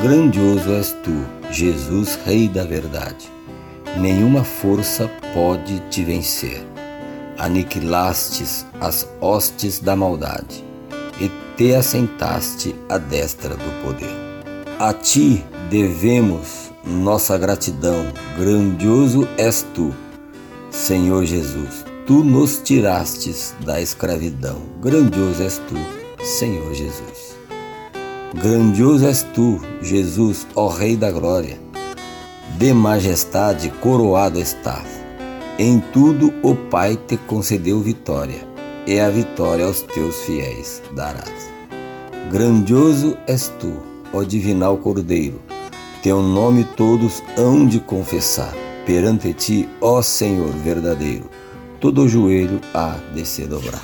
Grandioso és tu, Jesus, Rei da Verdade. Nenhuma força pode te vencer. Aniquilastes as hostes da maldade e te assentaste à destra do poder. A ti devemos nossa gratidão. Grandioso és tu, Senhor Jesus. Tu nos tirastes da escravidão. Grandioso és tu, Senhor Jesus. Grandioso és tu, Jesus, ó Rei da Glória. De majestade coroado estás. Em tudo o Pai te concedeu vitória, e a vitória aos teus fiéis darás. Grandioso és tu, ó Divinal Cordeiro. Teu nome todos hão de confessar. Perante ti, ó Senhor verdadeiro, todo joelho há de se dobrar.